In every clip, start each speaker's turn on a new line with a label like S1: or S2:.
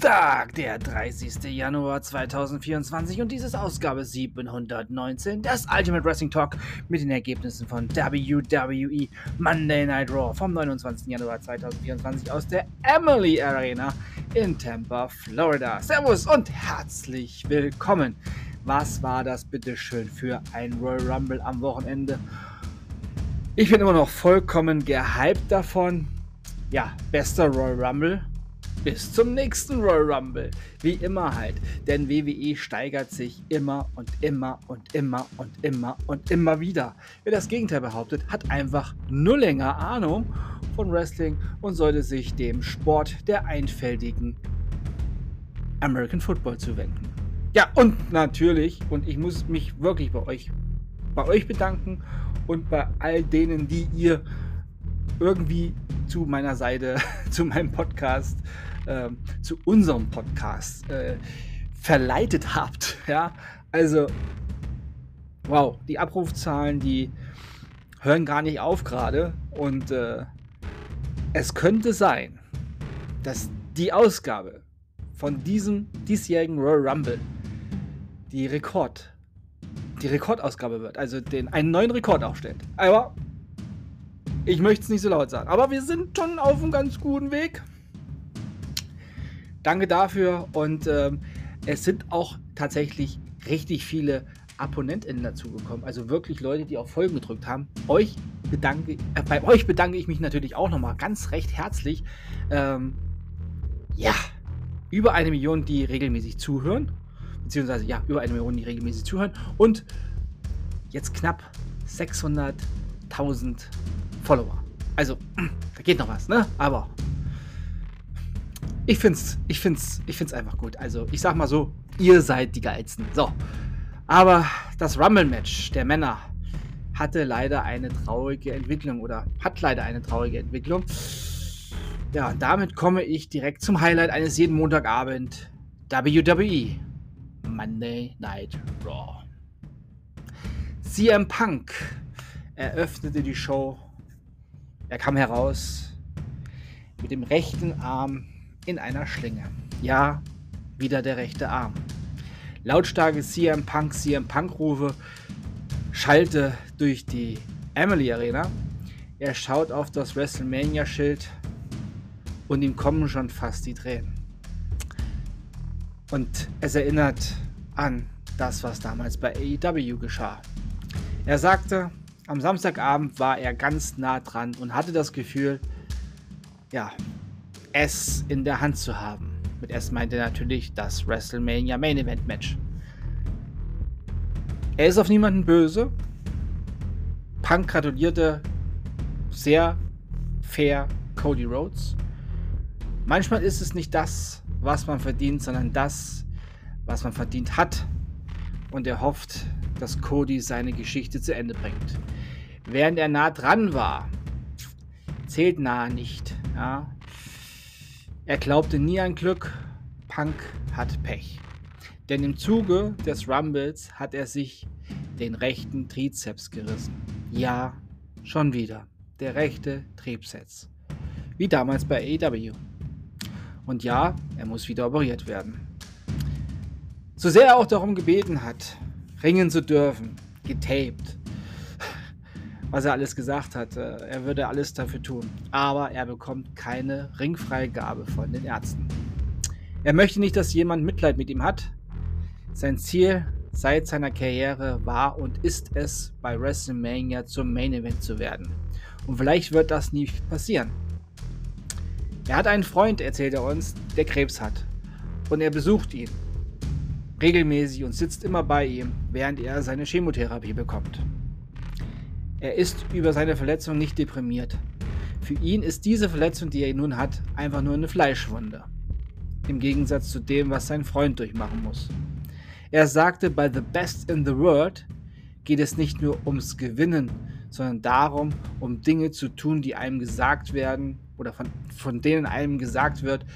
S1: Dienstag, der 30. Januar 2024 und dies ist Ausgabe 719 des Ultimate Wrestling Talk mit den Ergebnissen von WWE Monday Night Raw vom 29. Januar 2024 aus der Emily Arena in Tampa, Florida. Servus und herzlich willkommen. Was war das bitteschön für ein Royal Rumble am Wochenende? Ich bin immer noch vollkommen gehypt davon. Ja, bester Royal Rumble bis zum nächsten Royal Rumble. Wie immer halt. Denn WWE steigert sich immer und immer und immer und immer und immer wieder. Wer das Gegenteil behauptet, hat einfach null länger Ahnung von Wrestling und sollte sich dem Sport der einfältigen American Football zuwenden. Ja, und natürlich, und ich muss mich wirklich bei euch, bei euch bedanken und bei all denen, die ihr irgendwie zu meiner Seite, zu meinem Podcast äh, zu unserem Podcast äh, verleitet habt. Ja, also wow, die Abrufzahlen, die hören gar nicht auf gerade und äh, es könnte sein, dass die Ausgabe von diesem diesjährigen Royal Rumble die Rekord, die Rekordausgabe wird, also den einen neuen Rekord aufstellt. Aber ich möchte es nicht so laut sagen. Aber wir sind schon auf einem ganz guten Weg. Danke dafür und ähm, es sind auch tatsächlich richtig viele AbonnentInnen dazugekommen. Also wirklich Leute, die auf Folgen gedrückt haben. Euch bedanke, äh, bei euch bedanke ich mich natürlich auch nochmal ganz recht herzlich. Ähm, ja, über eine Million, die regelmäßig zuhören. Beziehungsweise ja, über eine Million, die regelmäßig zuhören. Und jetzt knapp 600.000 Follower. Also, da geht noch was, ne? Aber ich find's, ich find's, ich find's einfach gut. Also, ich sag mal so, ihr seid die geilsten. So. Aber das Rumble-Match der Männer hatte leider eine traurige Entwicklung oder hat leider eine traurige Entwicklung. Ja, und damit komme ich direkt zum Highlight eines jeden Montagabend WWE Monday Night Raw. CM Punk eröffnete die Show. Er kam heraus mit dem rechten Arm in einer Schlinge. Ja, wieder der rechte Arm. Lautstarke CM Punk, CM Punk Rufe schallte durch die Emily Arena. Er schaut auf das WrestleMania-Schild und ihm kommen schon fast die Tränen. Und es erinnert an das, was damals bei AEW geschah. Er sagte, am Samstagabend war er ganz nah dran und hatte das Gefühl, ja, es in der Hand zu haben. Mit S meinte er natürlich das WrestleMania Main Event Match. Er ist auf niemanden böse. Punk gratulierte sehr fair Cody Rhodes. Manchmal ist es nicht das, was man verdient, sondern das, was man verdient hat. Und er hofft, dass Cody seine Geschichte zu Ende bringt. Während er nah dran war, zählt nah nicht. Ja? Er glaubte nie an Glück, Punk hat Pech. Denn im Zuge des Rumbles hat er sich den rechten Trizeps gerissen. Ja, schon wieder. Der rechte Trizeps. Wie damals bei AEW. Und ja, er muss wieder operiert werden. So sehr er auch darum gebeten hat, ringen zu dürfen, getaped, was er alles gesagt hat. Er würde alles dafür tun. Aber er bekommt keine Ringfreigabe von den Ärzten. Er möchte nicht, dass jemand Mitleid mit ihm hat. Sein Ziel seit seiner Karriere war und ist es, bei WrestleMania zum Main Event zu werden. Und vielleicht wird das nie passieren. Er hat einen Freund, erzählt er uns, der Krebs hat. Und er besucht ihn regelmäßig und sitzt immer bei ihm, während er seine Chemotherapie bekommt. Er ist über seine Verletzung nicht deprimiert. Für ihn ist diese Verletzung, die er nun hat, einfach nur eine Fleischwunde. Im Gegensatz zu dem, was sein Freund durchmachen muss. Er sagte, bei The Best in the World geht es nicht nur ums Gewinnen, sondern darum, um Dinge zu tun, die einem gesagt werden oder von, von denen einem gesagt wird,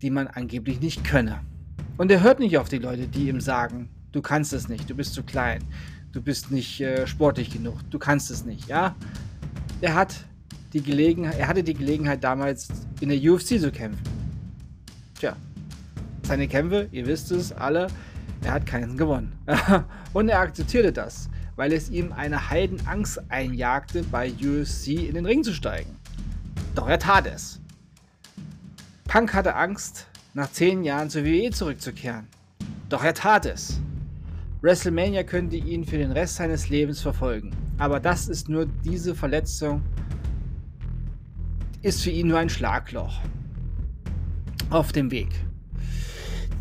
S1: die man angeblich nicht könne. Und er hört nicht auf die Leute, die ihm sagen, du kannst es nicht, du bist zu klein, du bist nicht äh, sportlich genug, du kannst es nicht, ja. Er hat die Gelegenheit, er hatte die Gelegenheit damals in der UFC zu kämpfen. seine Kämpfe, ihr wisst es alle, er hat keinen gewonnen. Und er akzeptierte das, weil es ihm eine Heidenangst einjagte, bei UFC in den Ring zu steigen. Doch er tat es. Punk hatte Angst, nach zehn Jahren zur WWE zurückzukehren. Doch er tat es. WrestleMania könnte ihn für den Rest seines Lebens verfolgen. Aber das ist nur diese Verletzung, ist für ihn nur ein Schlagloch auf dem Weg.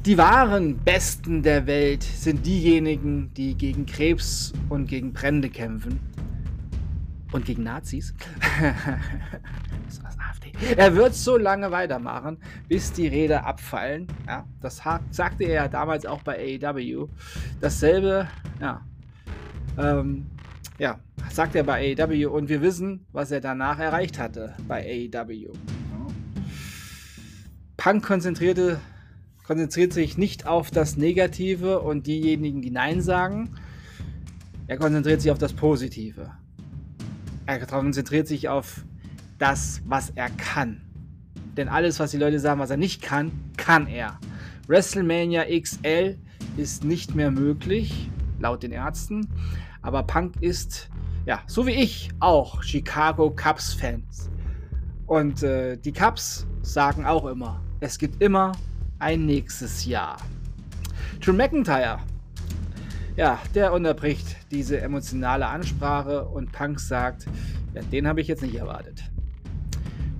S1: Die wahren Besten der Welt sind diejenigen, die gegen Krebs und gegen Brände kämpfen. Und gegen Nazis. er wird so lange weitermachen, bis die Räder abfallen. Ja, das sagte er ja damals auch bei AEW. Dasselbe, ja, ähm, ja, sagt er bei AEW und wir wissen, was er danach erreicht hatte bei AEW. Punk konzentrierte, konzentriert sich nicht auf das Negative und diejenigen, die Nein sagen. Er konzentriert sich auf das Positive. Er konzentriert sich auf das, was er kann. Denn alles, was die Leute sagen, was er nicht kann, kann er. WrestleMania XL ist nicht mehr möglich, laut den Ärzten. Aber Punk ist, ja, so wie ich, auch Chicago Cubs-Fans. Und äh, die Cubs sagen auch immer, es gibt immer ein nächstes Jahr. Drew McIntyre, ja, der unterbricht diese emotionale Ansprache und Punk sagt, ja, den habe ich jetzt nicht erwartet.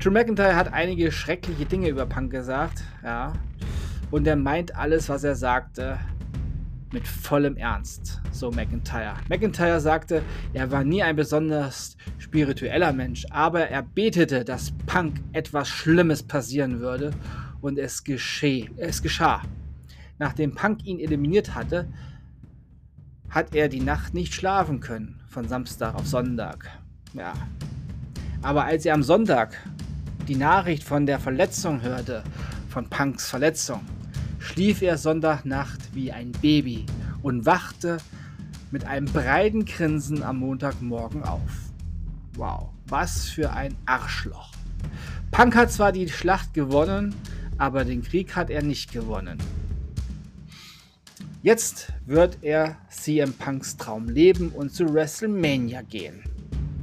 S1: Drew McIntyre hat einige schreckliche Dinge über Punk gesagt, ja, und er meint alles, was er sagte, mit vollem Ernst, so McIntyre. McIntyre sagte, er war nie ein besonders spiritueller Mensch, aber er betete, dass Punk etwas Schlimmes passieren würde und es, gescheh, es geschah. Nachdem Punk ihn eliminiert hatte, hat er die Nacht nicht schlafen können, von Samstag auf Sonntag. Ja. Aber als er am Sonntag die Nachricht von der Verletzung hörte, von Punks Verletzung, schlief er Sonntagnacht wie ein Baby und wachte mit einem breiten Grinsen am Montagmorgen auf. Wow, was für ein Arschloch. Punk hat zwar die Schlacht gewonnen, aber den Krieg hat er nicht gewonnen. Jetzt wird er CM Punks Traum leben und zu WrestleMania gehen.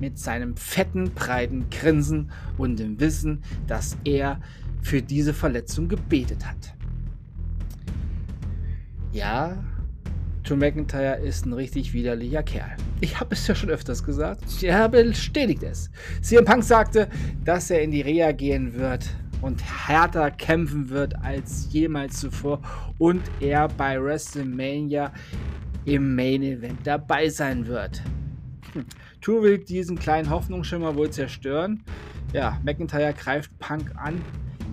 S1: Mit seinem fetten, breiten Grinsen und dem Wissen, dass er für diese Verletzung gebetet hat. Ja, Joe McIntyre ist ein richtig widerlicher Kerl. Ich habe es ja schon öfters gesagt. Er bestätigt es. CM Punk sagte, dass er in die Reha gehen wird und härter kämpfen wird als jemals zuvor und er bei WrestleMania im Main Event dabei sein wird. Hm. Tour will diesen kleinen Hoffnungsschimmer wohl zerstören. Ja, McIntyre greift Punk an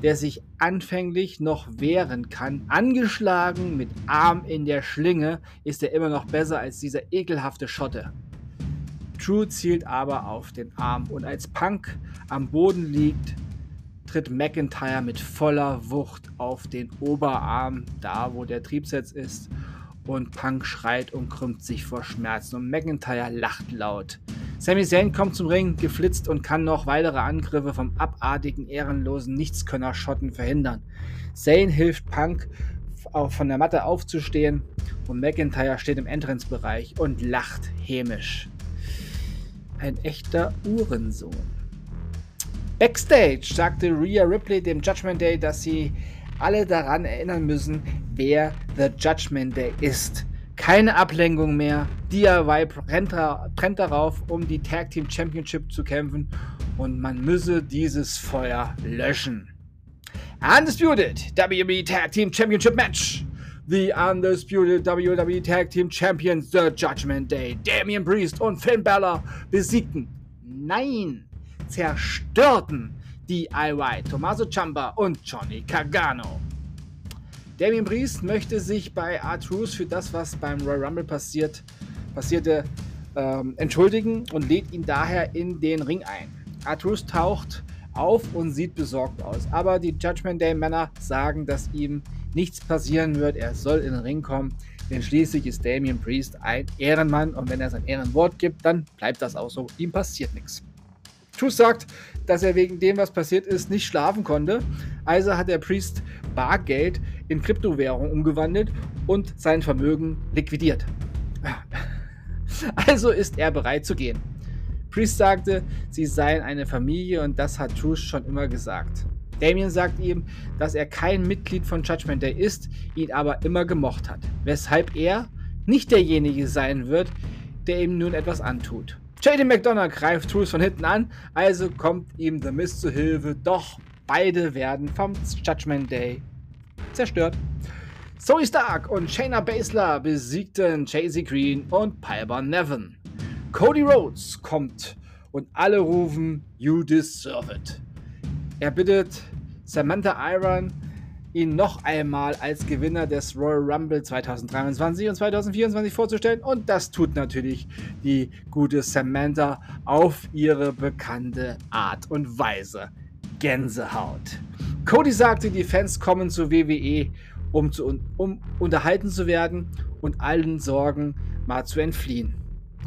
S1: der sich anfänglich noch wehren kann. Angeschlagen mit Arm in der Schlinge ist er immer noch besser als dieser ekelhafte Schotte. True zielt aber auf den Arm und als Punk am Boden liegt, tritt McIntyre mit voller Wucht auf den Oberarm, da wo der Triebsatz ist, und Punk schreit und krümmt sich vor Schmerzen und McIntyre lacht laut. Sami Zayn kommt zum Ring, geflitzt und kann noch weitere Angriffe vom abartigen, ehrenlosen Nichtskönner-Schotten verhindern. Zayn hilft Punk von der Matte aufzustehen und McIntyre steht im Entrance-Bereich und lacht hämisch. Ein echter Uhrensohn. Backstage sagte Rhea Ripley dem Judgment Day, dass sie alle daran erinnern müssen, wer The Judgment Day ist. Keine Ablenkung mehr. DIY brennt, brennt darauf, um die Tag Team Championship zu kämpfen und man müsse dieses Feuer löschen. Undisputed WWE Tag Team Championship Match. The Undisputed WWE Tag Team Champions The Judgment Day, Damian Priest und Finn Balor besiegten, nein, zerstörten DIY Tommaso Ciampa und Johnny Cagano. Damien Priest möchte sich bei Artrus für das, was beim Royal Rumble passiert, passierte, ähm, entschuldigen und lädt ihn daher in den Ring ein. Artrus taucht auf und sieht besorgt aus, aber die Judgment Day Männer sagen, dass ihm nichts passieren wird, er soll in den Ring kommen, denn schließlich ist Damien Priest ein Ehrenmann und wenn er sein Ehrenwort gibt, dann bleibt das auch so, ihm passiert nichts. Truth sagt, dass er wegen dem, was passiert ist, nicht schlafen konnte. Also hat der Priest Bargeld in Kryptowährung umgewandelt und sein Vermögen liquidiert. Also ist er bereit zu gehen. Priest sagte, sie seien eine Familie und das hat Truth schon immer gesagt. Damien sagt ihm, dass er kein Mitglied von Judgment Day ist, ihn aber immer gemocht hat, weshalb er nicht derjenige sein wird, der ihm nun etwas antut. JD McDonough greift Truth von hinten an, also kommt ihm The Mist zu Hilfe, doch beide werden vom Judgment Day zerstört. Zoe Stark und Shayna Baszler besiegten Chasey Green und Piper Nevin. Cody Rhodes kommt und alle rufen You deserve it. Er bittet Samantha Iron, ihn noch einmal als Gewinner des Royal Rumble 2023 und 2024 vorzustellen. Und das tut natürlich die gute Samantha auf ihre bekannte Art und Weise. Gänsehaut. Cody sagte, die Fans kommen zur WWE, um, zu, um unterhalten zu werden und allen Sorgen mal zu entfliehen.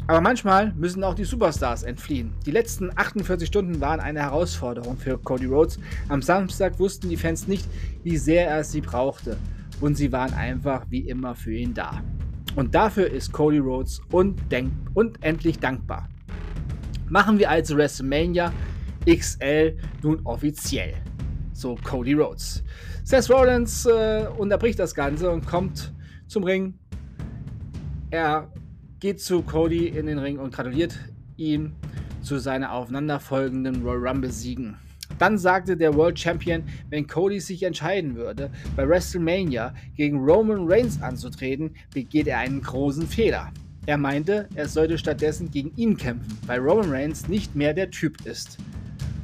S1: Aber manchmal müssen auch die Superstars entfliehen. Die letzten 48 Stunden waren eine Herausforderung für Cody Rhodes. Am Samstag wussten die Fans nicht, wie sehr er sie brauchte. Und sie waren einfach wie immer für ihn da. Und dafür ist Cody Rhodes unendlich dankbar. Machen wir also WrestleMania XL nun offiziell. So Cody Rhodes. Seth Rollins äh, unterbricht das Ganze und kommt zum Ring. Er geht zu Cody in den Ring und gratuliert ihm zu seiner aufeinanderfolgenden Royal Rumble Siegen. Dann sagte der World Champion, wenn Cody sich entscheiden würde, bei WrestleMania gegen Roman Reigns anzutreten, begeht er einen großen Fehler. Er meinte, er sollte stattdessen gegen ihn kämpfen, weil Roman Reigns nicht mehr der Typ ist.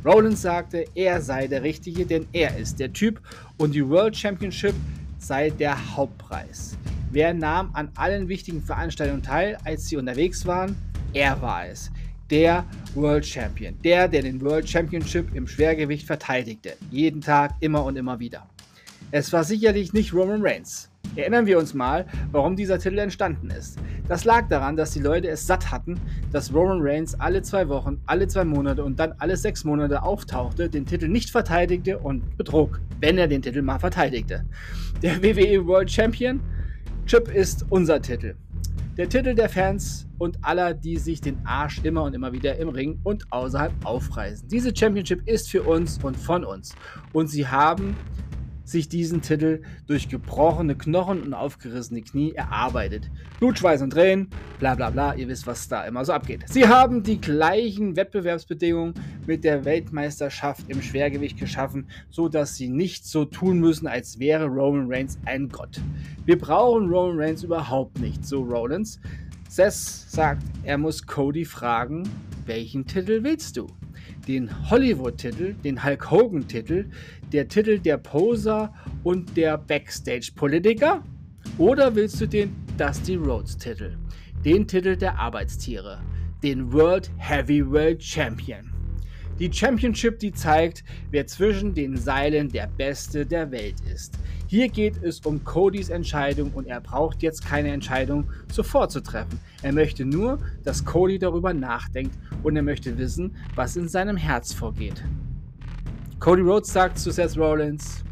S1: Rollins sagte, er sei der Richtige, denn er ist der Typ und die World Championship sei der Hauptpreis. Wer nahm an allen wichtigen Veranstaltungen teil, als sie unterwegs waren? Er war es. Der World Champion. Der, der den World Championship im Schwergewicht verteidigte. Jeden Tag, immer und immer wieder. Es war sicherlich nicht Roman Reigns. Erinnern wir uns mal, warum dieser Titel entstanden ist. Das lag daran, dass die Leute es satt hatten, dass Roman Reigns alle zwei Wochen, alle zwei Monate und dann alle sechs Monate auftauchte, den Titel nicht verteidigte und betrog, wenn er den Titel mal verteidigte. Der WWE World Champion Chip ist unser Titel. Der Titel der Fans und aller, die sich den Arsch immer und immer wieder im Ring und außerhalb aufreißen. Diese Championship ist für uns und von uns. Und sie haben sich diesen Titel durch gebrochene Knochen und aufgerissene Knie erarbeitet. Blut, Schweiß und Tränen, bla bla bla, ihr wisst, was da immer so abgeht. Sie haben die gleichen Wettbewerbsbedingungen mit der Weltmeisterschaft im Schwergewicht geschaffen, so dass sie nicht so tun müssen, als wäre Roman Reigns ein Gott. Wir brauchen Roman Reigns überhaupt nicht, so Rollins. Seth sagt, er muss Cody fragen, welchen Titel willst du? Den Hollywood-Titel, den Hulk Hogan-Titel, der Titel der Poser und der Backstage-Politiker? Oder willst du den Dusty Rhodes-Titel, den Titel der Arbeitstiere, den World Heavyweight Champion? Die Championship, die zeigt, wer zwischen den Seilen der Beste der Welt ist. Hier geht es um Codys Entscheidung und er braucht jetzt keine Entscheidung sofort zu treffen. Er möchte nur, dass Cody darüber nachdenkt und er möchte wissen, was in seinem Herz vorgeht. Cody Rhodes sagt zu Seth Rollins,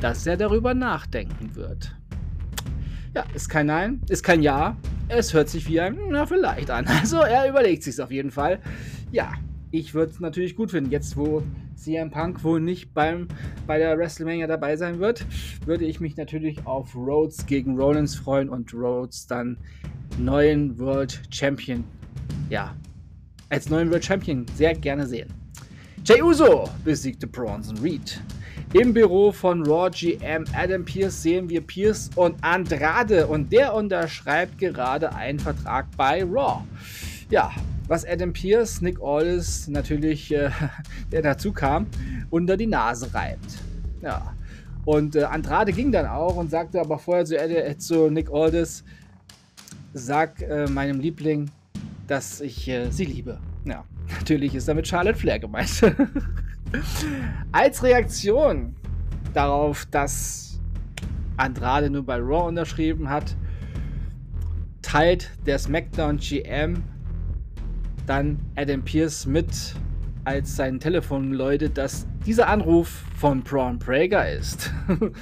S1: dass er darüber nachdenken wird. Ja, ist kein Nein, ist kein Ja. Es hört sich wie ein, na, vielleicht an. Also er überlegt sich auf jeden Fall. Ja, ich würde es natürlich gut finden. Jetzt, wo CM Punk wohl nicht beim, bei der WrestleMania dabei sein wird, würde ich mich natürlich auf Rhodes gegen Rollins freuen und Rhodes dann neuen World Champion, ja, als neuen World Champion sehr gerne sehen. Jay Uso besiegte Bronson Reed. Im Büro von Raw GM Adam Pierce sehen wir Pierce und Andrade und der unterschreibt gerade einen Vertrag bei Raw. Ja, was Adam Pierce, Nick Aldis natürlich, äh, der dazu kam, unter die Nase reibt. Ja. Und äh, Andrade ging dann auch und sagte aber vorher zu, äh, zu Nick Aldis, sag äh, meinem Liebling, dass ich äh, sie liebe. Ja. Natürlich ist damit Charlotte Flair gemeint. Als Reaktion darauf, dass Andrade nur bei Raw unterschrieben hat, teilt der SmackDown GM dann Adam Pierce mit als sein Telefon läutet, dass dieser Anruf von Braun Prager ist.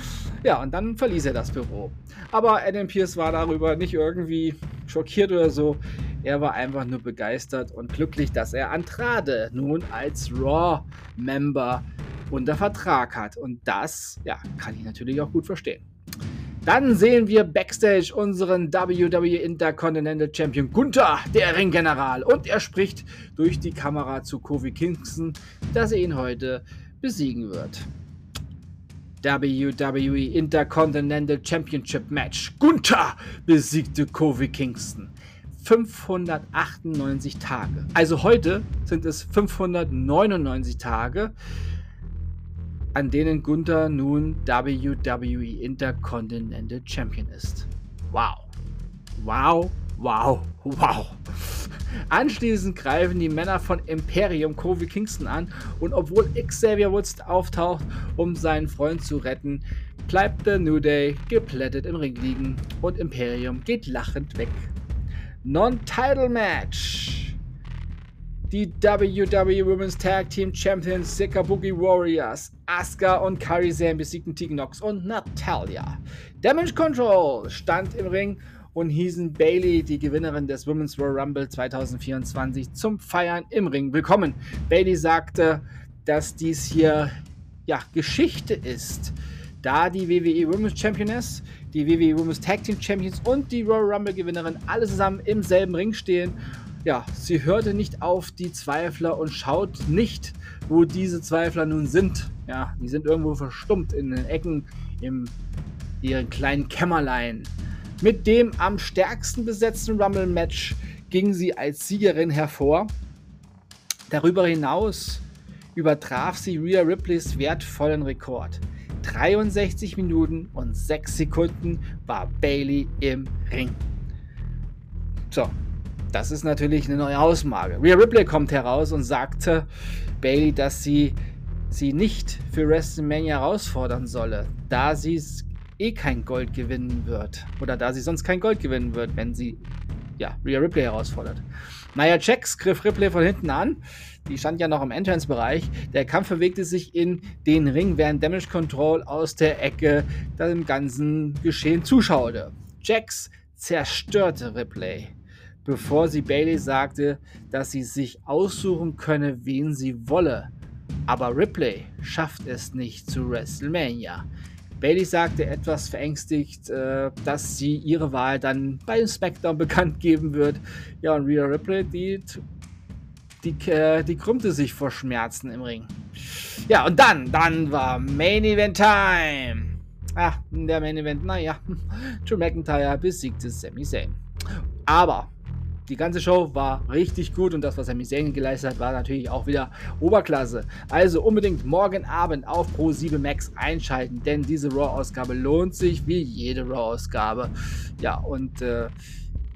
S1: ja, und dann verließ er das Büro. Aber Adam Pierce war darüber nicht irgendwie schockiert oder so. Er war einfach nur begeistert und glücklich, dass er Andrade nun als Raw-Member unter Vertrag hat. Und das, ja, kann ich natürlich auch gut verstehen. Dann sehen wir backstage unseren WWE Intercontinental Champion Gunther, der Ringgeneral. Und er spricht durch die Kamera zu Kofi Kingston, dass er ihn heute besiegen wird. WWE Intercontinental Championship Match. Gunther besiegte Kofi Kingston. 598 Tage. Also heute sind es 599 Tage an denen Gunther nun WWE Intercontinental Champion ist. Wow. Wow, wow, wow. Anschließend greifen die Männer von Imperium Kofi Kingston an und obwohl Xavier Woods auftaucht, um seinen Freund zu retten, bleibt der New Day geplättet im Ring liegen und Imperium geht lachend weg. Non-Title Match. Die WWE Women's Tag Team Champions Sika Boogie Warriors, Asuka und Kairi Sane besiegten Tegan Nox und Natalia. Damage Control stand im Ring und hießen Bailey, die Gewinnerin des Women's Royal Rumble 2024, zum Feiern im Ring willkommen. Bailey sagte, dass dies hier ja Geschichte ist, da die WWE Women's Championess, die WWE Women's Tag Team Champions und die Royal Rumble Gewinnerin alle zusammen im selben Ring stehen ja, sie hörte nicht auf die Zweifler und schaut nicht, wo diese Zweifler nun sind. Ja, die sind irgendwo verstummt in den Ecken in ihren kleinen Kämmerlein. Mit dem am stärksten besetzten Rumble-Match ging sie als Siegerin hervor. Darüber hinaus übertraf sie Rhea Ripleys wertvollen Rekord. 63 Minuten und 6 Sekunden war Bailey im Ring. So, das ist natürlich eine neue Hausmarke. Rhea Ripley kommt heraus und sagte Bailey, dass sie sie nicht für WrestleMania herausfordern solle, da sie eh kein Gold gewinnen wird. Oder da sie sonst kein Gold gewinnen wird, wenn sie ja, Rhea Ripley herausfordert. Nia Jax griff Ripley von hinten an. Die stand ja noch im Entrance-Bereich. Der Kampf bewegte sich in den Ring, während Damage Control aus der Ecke dem ganzen Geschehen zuschaute. Jax zerstörte Ripley bevor sie Bailey sagte, dass sie sich aussuchen könne, wen sie wolle. Aber Ripley schafft es nicht zu WrestleMania. Bailey sagte etwas verängstigt, äh, dass sie ihre Wahl dann bei SmackDown bekannt geben wird. Ja, und Rhea Ripley, die, die, äh, die krümmte sich vor Schmerzen im Ring. Ja, und dann, dann war Main Event Time. Ah, der Main Event, naja, Drew McIntyre besiegte Sami Zayn. Aber die ganze Show war richtig gut und das, was Sami Zayn geleistet hat, war natürlich auch wieder Oberklasse. Also unbedingt morgen Abend auf Pro7 Max einschalten, denn diese Raw-Ausgabe lohnt sich wie jede Raw-Ausgabe. Ja, und äh,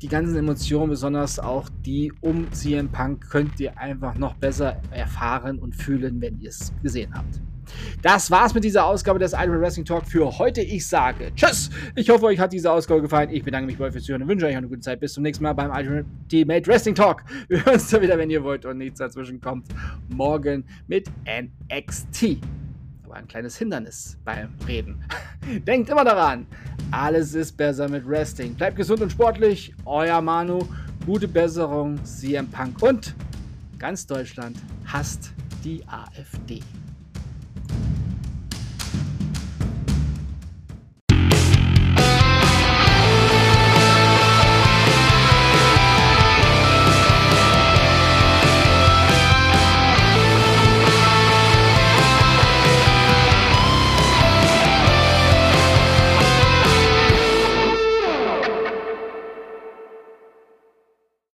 S1: die ganzen Emotionen, besonders auch die um CM Punk, könnt ihr einfach noch besser erfahren und fühlen, wenn ihr es gesehen habt. Das war's mit dieser Ausgabe des Iron Wrestling Talk für heute. Ich sage Tschüss. Ich hoffe, euch hat diese Ausgabe gefallen. Ich bedanke mich bei euch fürs Zuhören und wünsche euch eine gute Zeit. Bis zum nächsten Mal beim Ultimate Wrestling Talk. Wir hören uns da wieder, wenn ihr wollt und nichts dazwischen kommt. Morgen mit NXT. Aber ein kleines Hindernis beim Reden. Denkt immer daran, alles ist besser mit Wrestling. Bleibt gesund und sportlich. Euer Manu. Gute Besserung, CM Punk und ganz Deutschland hasst die AfD.